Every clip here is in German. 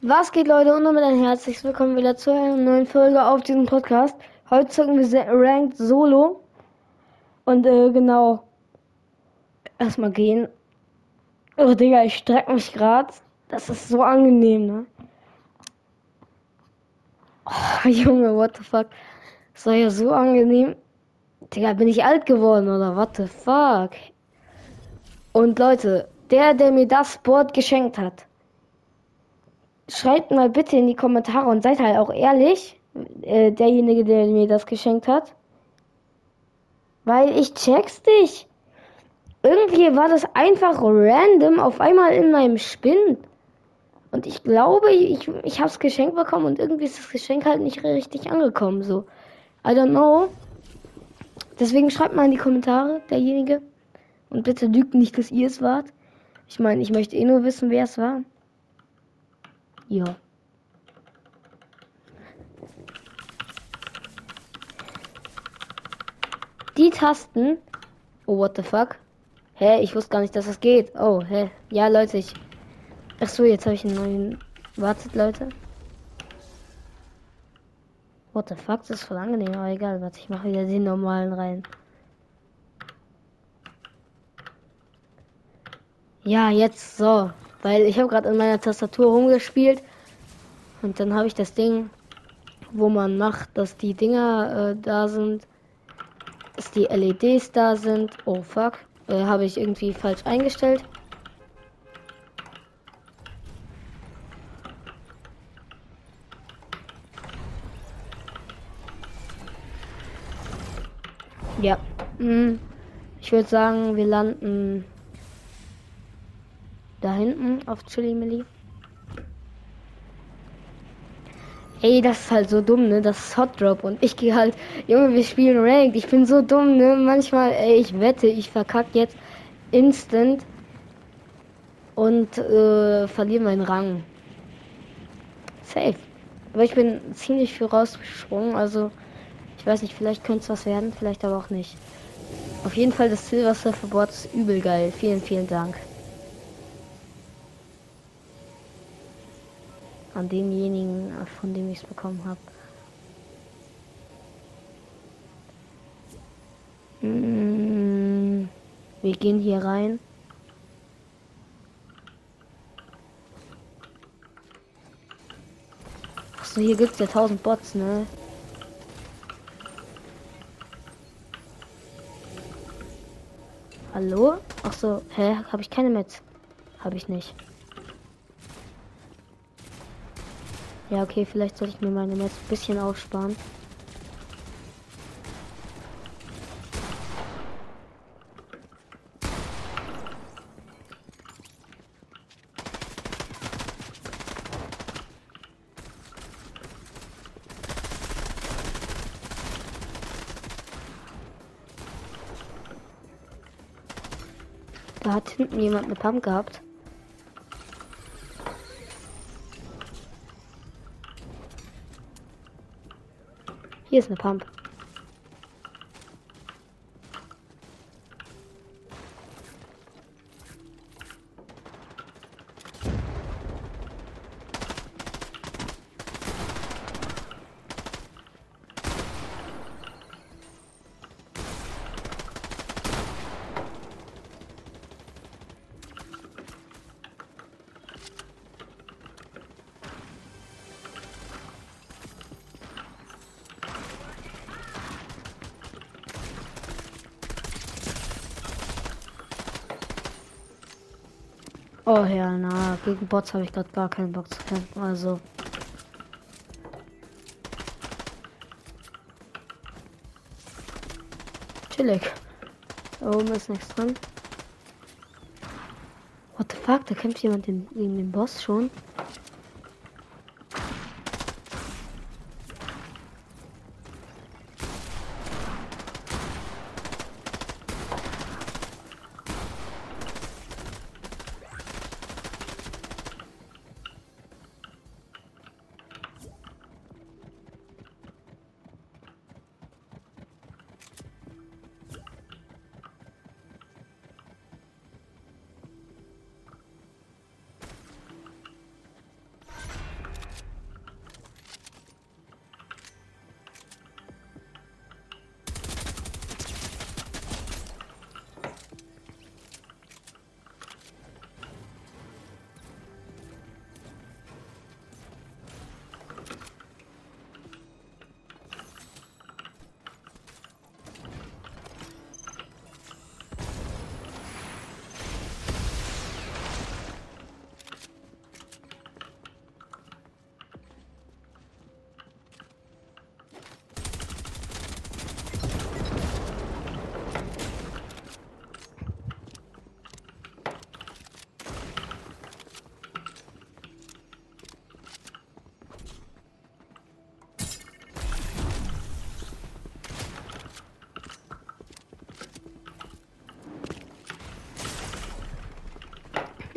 Was geht, Leute? Und damit ein herzliches Willkommen wieder zu einer neuen Folge auf diesem Podcast. Heute zocken wir Ranked Solo. Und äh, genau. Erstmal gehen. Oh, Digga, ich streck mich grad. Das ist so angenehm, ne? Oh, Junge, what the fuck. Das war ja so angenehm. Digga, bin ich alt geworden oder what the fuck? Und Leute, der, der mir das Board geschenkt hat, schreibt mal bitte in die Kommentare und seid halt auch ehrlich, äh, derjenige, der mir das geschenkt hat. Weil ich check's nicht. Irgendwie war das einfach random auf einmal in meinem Spind. Und ich glaube, ich, ich hab's geschenkt bekommen und irgendwie ist das Geschenk halt nicht richtig angekommen. So. I don't know. Deswegen schreibt mal in die Kommentare, derjenige. Und bitte lügt nicht, dass ihr es wart. Ich meine, ich möchte eh nur wissen, wer es war. Ja. Die Tasten. Oh, what the fuck? Hä, ich wusste gar nicht, dass das geht. Oh, hä. Ja, Leute, ich. Ach so, jetzt habe ich einen neuen. Wartet, Leute. What the fuck, das ist voll angenehm, aber egal. Warte, ich mache wieder den normalen rein. Ja, jetzt so. Weil ich habe gerade in meiner Tastatur rumgespielt und dann habe ich das Ding, wo man macht, dass die Dinger äh, da sind, dass die LEDs da sind. Oh fuck, äh, habe ich irgendwie falsch eingestellt. Ja, hm. ich würde sagen, wir landen da hinten auf Chili Milli. Ey, das ist halt so dumm, ne? Das ist Hot Drop und ich gehe halt, Junge, wir spielen Ranked. Ich bin so dumm, ne? Manchmal, ey, ich wette, ich verkack jetzt instant und äh, verliere meinen Rang. Safe. Aber ich bin ziemlich viel rausgesprungen, also ich weiß nicht, vielleicht könnte es was werden, vielleicht aber auch nicht. Auf jeden Fall das Silver Surferboard ist übel geil. Vielen, vielen Dank. An denjenigen, äh, von dem ich es bekommen habe. Mm, wir gehen hier rein. Achso, hier gibt es ja 1000 Bots, ne? Hallo? Achso, hä? Habe ich keine Metz? Habe ich nicht. Ja, okay, vielleicht sollte ich mir meine Netz ein bisschen aufsparen. Da hat hinten jemand eine Pump gehabt. Hier ist eine Pump. Oh ja, na, gegen Bots habe ich gerade gar keinen Bock zu kämpfen, also. Chillig. Da oben ist nichts drin. What the fuck, da kämpft jemand gegen den Boss schon.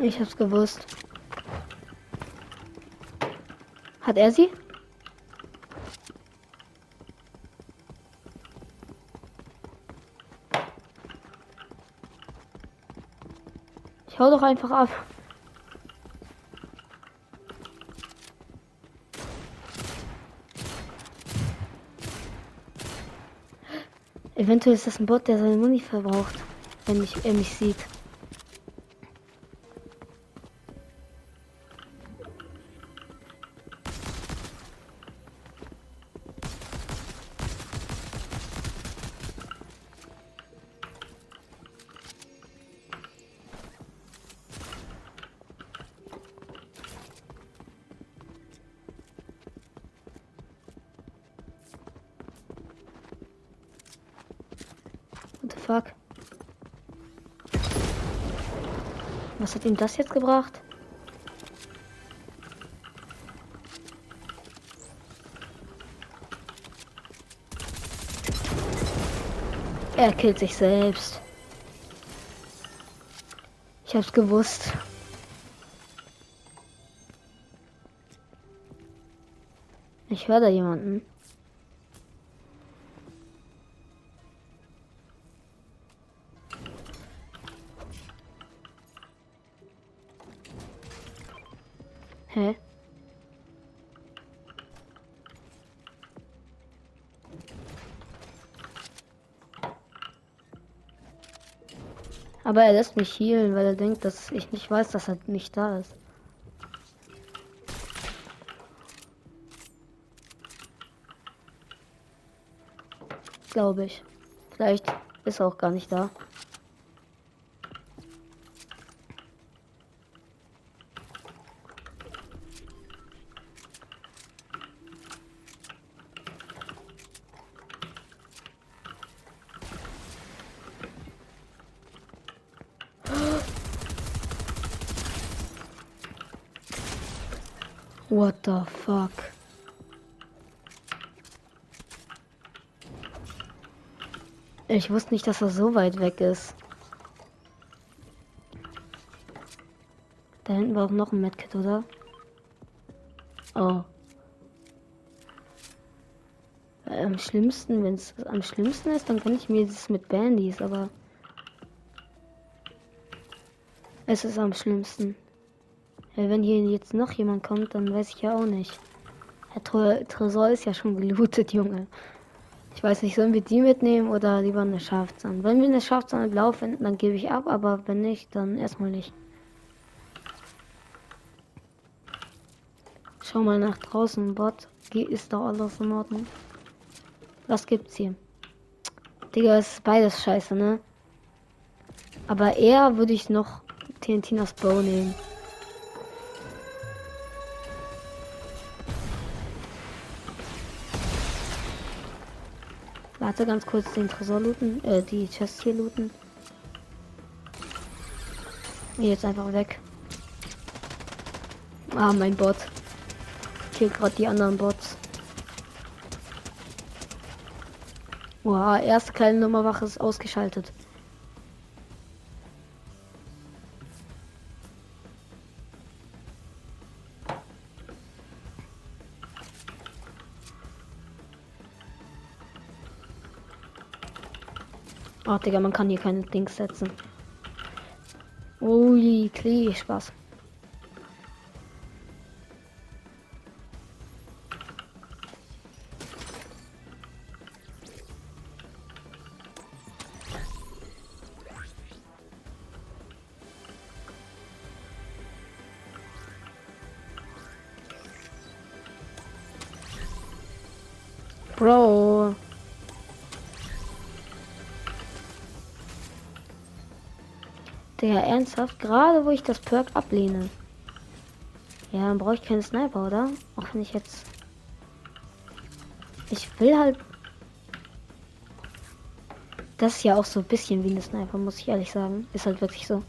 Ich hab's gewusst. Hat er sie? Ich hau doch einfach ab. Eventuell ist das ein Bot, der seine Muni verbraucht, wenn ich, er mich sieht. Hat ihm das jetzt gebracht? Er killt sich selbst. Ich hab's gewusst. Ich höre da jemanden. Aber er lässt mich healen, weil er denkt, dass ich nicht weiß, dass er nicht da ist. Glaube ich. Vielleicht ist er auch gar nicht da. What the fuck? Ich wusste nicht, dass er so weit weg ist. Da hinten war auch noch ein Medkit, oder? Oh. Am schlimmsten, wenn es am schlimmsten ist, dann kann ich mir das mit Bandys, aber es ist am schlimmsten. Ja, wenn hier jetzt noch jemand kommt, dann weiß ich ja auch nicht. Der Tresor ist ja schon gelootet, Junge. Ich weiß nicht, sollen wir die mitnehmen oder lieber eine Schafzahn? Wenn wir eine Schafzahn blau finden, dann gebe ich ab, aber wenn nicht, dann erstmal nicht. Schau mal nach draußen, Bot. Ist doch alles in Ordnung. Was gibt's hier? Digga, ist beides scheiße, ne? Aber eher würde ich noch TNT aus Bow nehmen. Warte ganz kurz den Tresor looten, äh, die Chest hier looten. Jetzt einfach weg. Ah, mein Bot. Killt gerade die anderen Bots. Wow, erste kleine Nummerwache ist ausgeschaltet. Oh, Digga, man kann hier keine Dings setzen. Ui, Klee, Spaß. Der ernsthaft, gerade wo ich das Perk ablehne. Ja, dann brauche ich keinen Sniper, oder? Auch wenn ich jetzt. Ich will halt. Das ist ja auch so ein bisschen wie eine Sniper, muss ich ehrlich sagen. Ist halt wirklich so.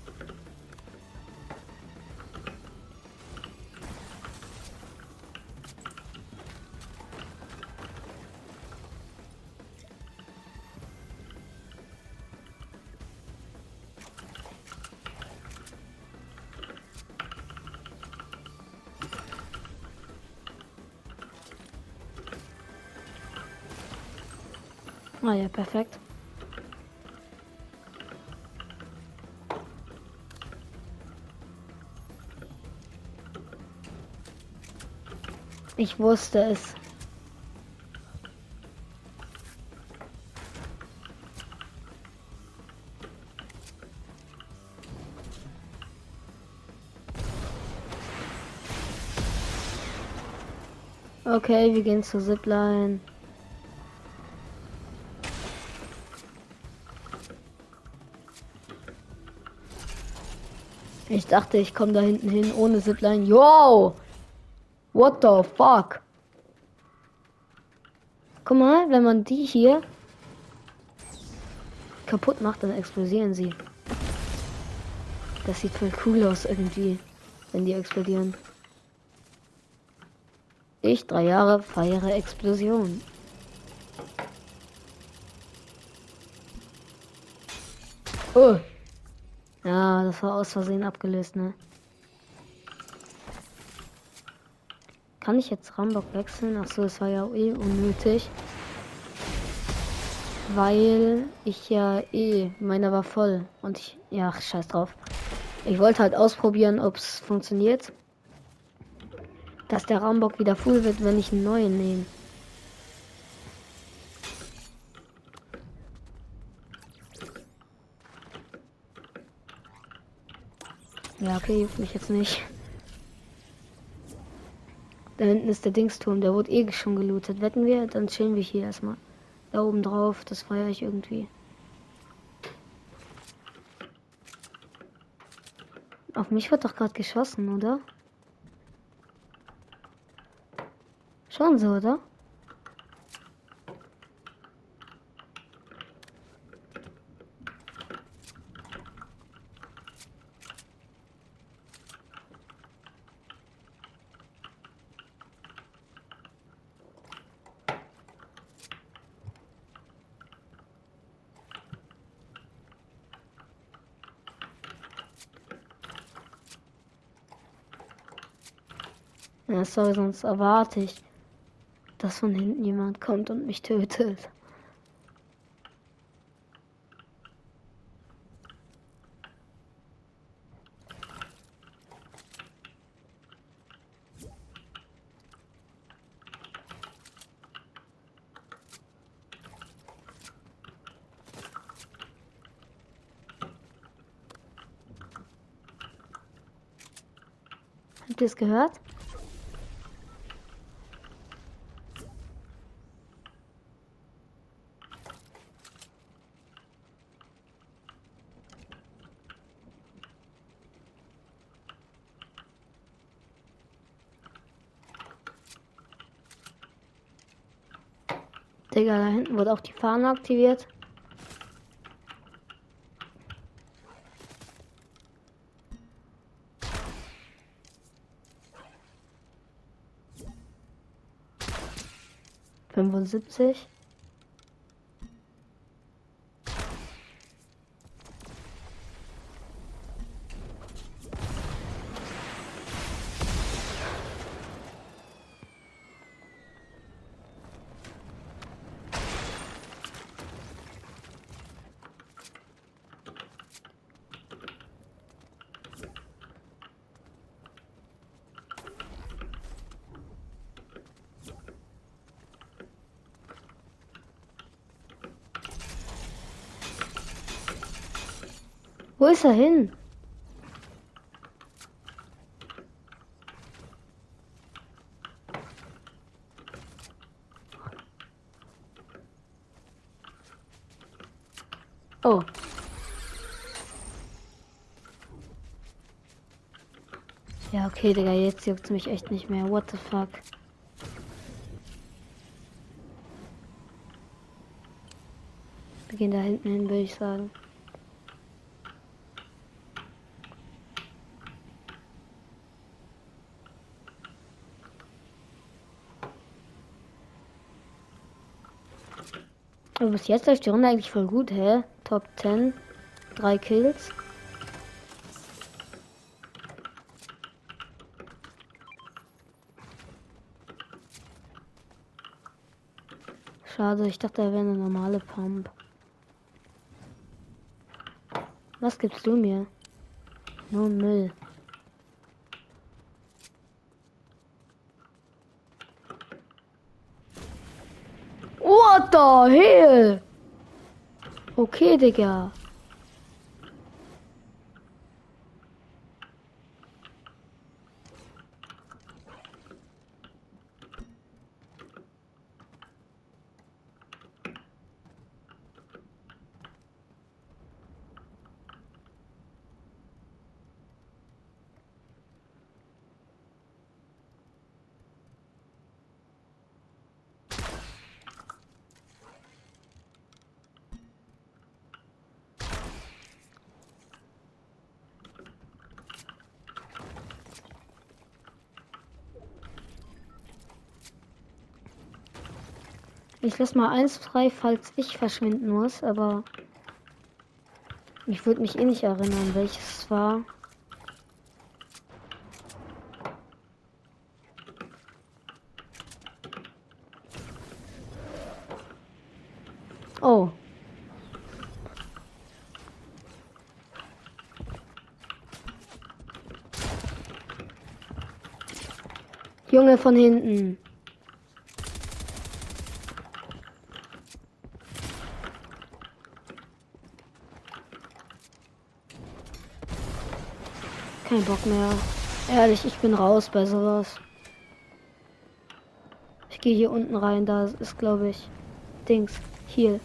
Perfekt. Ich wusste es. Okay, wir gehen zur Zipline. Dachte, ich komme da hinten hin ohne Zipline. Yo! What the fuck? Guck mal, wenn man die hier kaputt macht, dann explodieren sie. Das sieht voll cool aus irgendwie, wenn die explodieren. Ich drei Jahre feiere Explosion. Oh. Ja, das war aus Versehen abgelöst, ne? Kann ich jetzt Rambock wechseln? Ach so, es war ja eh unnötig. Weil ich ja eh, meiner war voll. Und ich, ja, scheiß drauf. Ich wollte halt ausprobieren, ob es funktioniert dass der Raumbock wieder full wird, wenn ich einen neuen nehme. Ja, okay, juckt mich jetzt nicht. Da hinten ist der Dingsturm, der wurde eh schon gelootet. Wetten wir, dann chillen wir hier erstmal. Da oben drauf, das feiere ich irgendwie. Auf mich wird doch gerade geschossen, oder? Schon so, oder? Ja, sorry, sonst erwarte ich dass von hinten jemand kommt und mich tötet. Habt ihr es gehört? 'Digga, da hinten wurde auch die Fahne aktiviert. Fünfundsiebzig. Wo ist er hin? Oh. Ja, okay, Digga, jetzt juckt mich echt nicht mehr. What the fuck? Wir gehen da hinten hin, würde ich sagen. Bis jetzt läuft die Runde eigentlich voll gut, hä? Top 10, drei Kills. Schade, ich dachte, er wäre eine normale Pump. Was gibst du mir? Nur Müll. The hell? Okay, Digga. Ich lasse mal eins frei, falls ich verschwinden muss, aber ich würde mich eh nicht erinnern, welches es war. Oh. Junge von hinten. Keinen Bock mehr. Ehrlich, ich bin raus bei sowas. Ich gehe hier unten rein, da ist glaube ich Dings. Hier.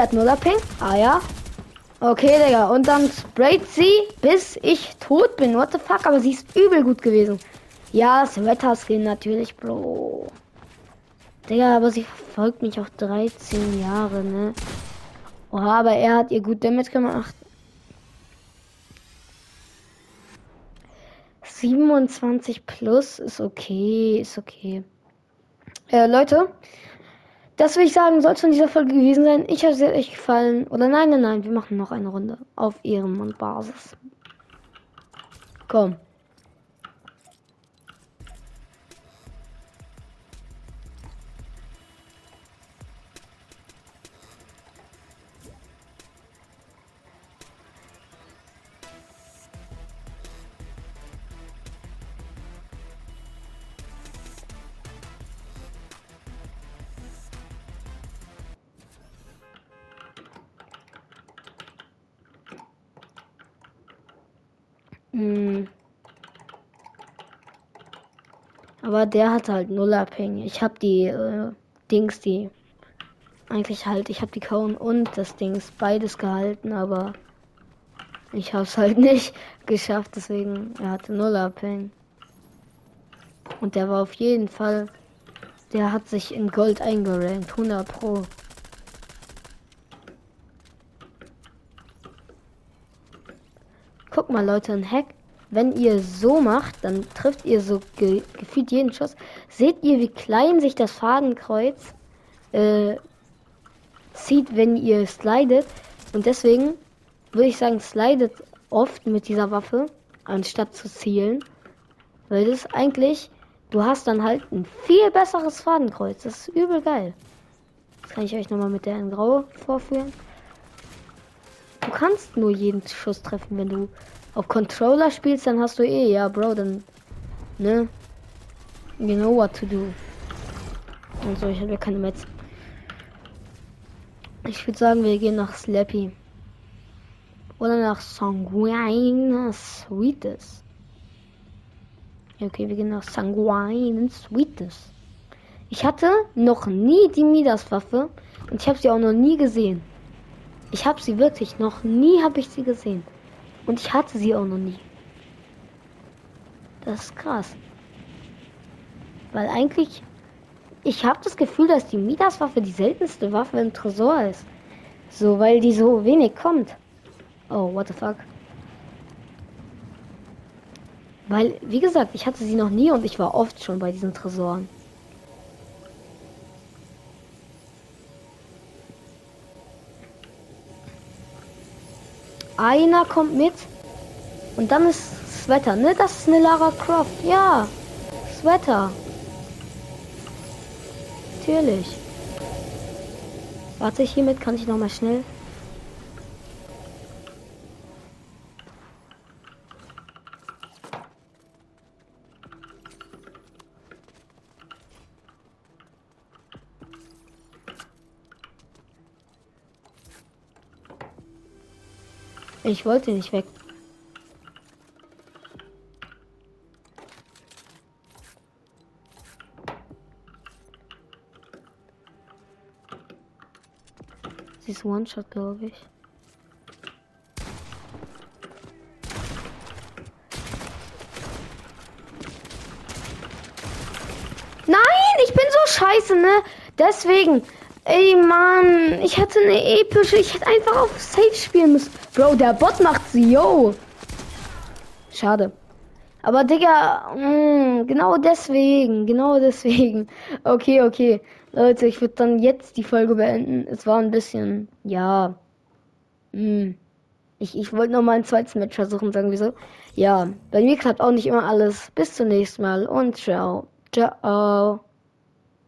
Sie hat nuller Ping. Ah ja. Okay, Digga. Und dann sprayt sie, bis ich tot bin. What the fuck? Aber sie ist übel gut gewesen. Ja, Sweater-Skin natürlich, Bro. Digga, aber sie verfolgt mich auch 13 Jahre, ne? Oha, aber er hat ihr gut damit gemacht. 27 plus ist okay, ist okay. Äh, Leute, das will ich sagen, soll es von dieser Folge gewesen sein. Ich hoffe, es hat euch gefallen. Oder nein, nein, nein, wir machen noch eine Runde auf Ehrenmann-Basis. Komm. Hm. Aber der hat halt null abhängig. Ich habe die äh, Dings, die eigentlich halt, ich habe die Cone und das Dings beides gehalten, aber ich habe es halt nicht geschafft, deswegen er hatte null abhängen. Und der war auf jeden Fall, der hat sich in Gold eingerankt, 100 pro. Guck mal, Leute, ein Hack. Wenn ihr so macht, dann trifft ihr so ge gefühlt jeden Schuss. Seht ihr, wie klein sich das Fadenkreuz äh, zieht, wenn ihr slidet. Und deswegen würde ich sagen, slidet oft mit dieser Waffe, anstatt zu zielen. Weil das eigentlich, du hast dann halt ein viel besseres Fadenkreuz. Das ist übel geil. Das kann ich euch nochmal mit der in Grau vorführen. Du kannst nur jeden Schuss treffen, wenn du auf Controller spielst, dann hast du eh, ja, Bro, dann, ne? You know what to do. Und so, ich habe ja keine Metz. Ich würde sagen, wir gehen nach Slappy. Oder nach Sanguine Sweetest. Okay, wir gehen nach Sanguine Sweetest. Ich hatte noch nie die Midas-Waffe und ich habe sie auch noch nie gesehen. Ich habe sie wirklich noch nie habe ich sie gesehen. Und ich hatte sie auch noch nie. Das ist krass. Weil eigentlich, ich habe das Gefühl, dass die Midas-Waffe die seltenste Waffe im Tresor ist. So, weil die so wenig kommt. Oh, what the fuck? Weil, wie gesagt, ich hatte sie noch nie und ich war oft schon bei diesen Tresoren. Einer kommt mit und dann ist Sweater, ne? Das ist eine Lara Croft. Ja, Sweater. Natürlich. Warte, hiermit kann ich noch mal schnell. Ich wollte nicht weg. Sie ist One-Shot, glaube ich. Nein, ich bin so scheiße, ne? Deswegen. Ey, Mann, ich hatte eine epische. Ich hätte einfach auf Safe spielen müssen. Bro, der Bot macht sie, yo. Schade. Aber Digga, mh, mm, genau deswegen, genau deswegen. Okay, okay. Leute, ich würde dann jetzt die Folge beenden. Es war ein bisschen, ja. Mh. Mm, ich, ich wollte noch mal ein zweites Match versuchen, sagen wir so. Ja, bei mir klappt auch nicht immer alles. Bis zum nächsten Mal und ciao. Ciao.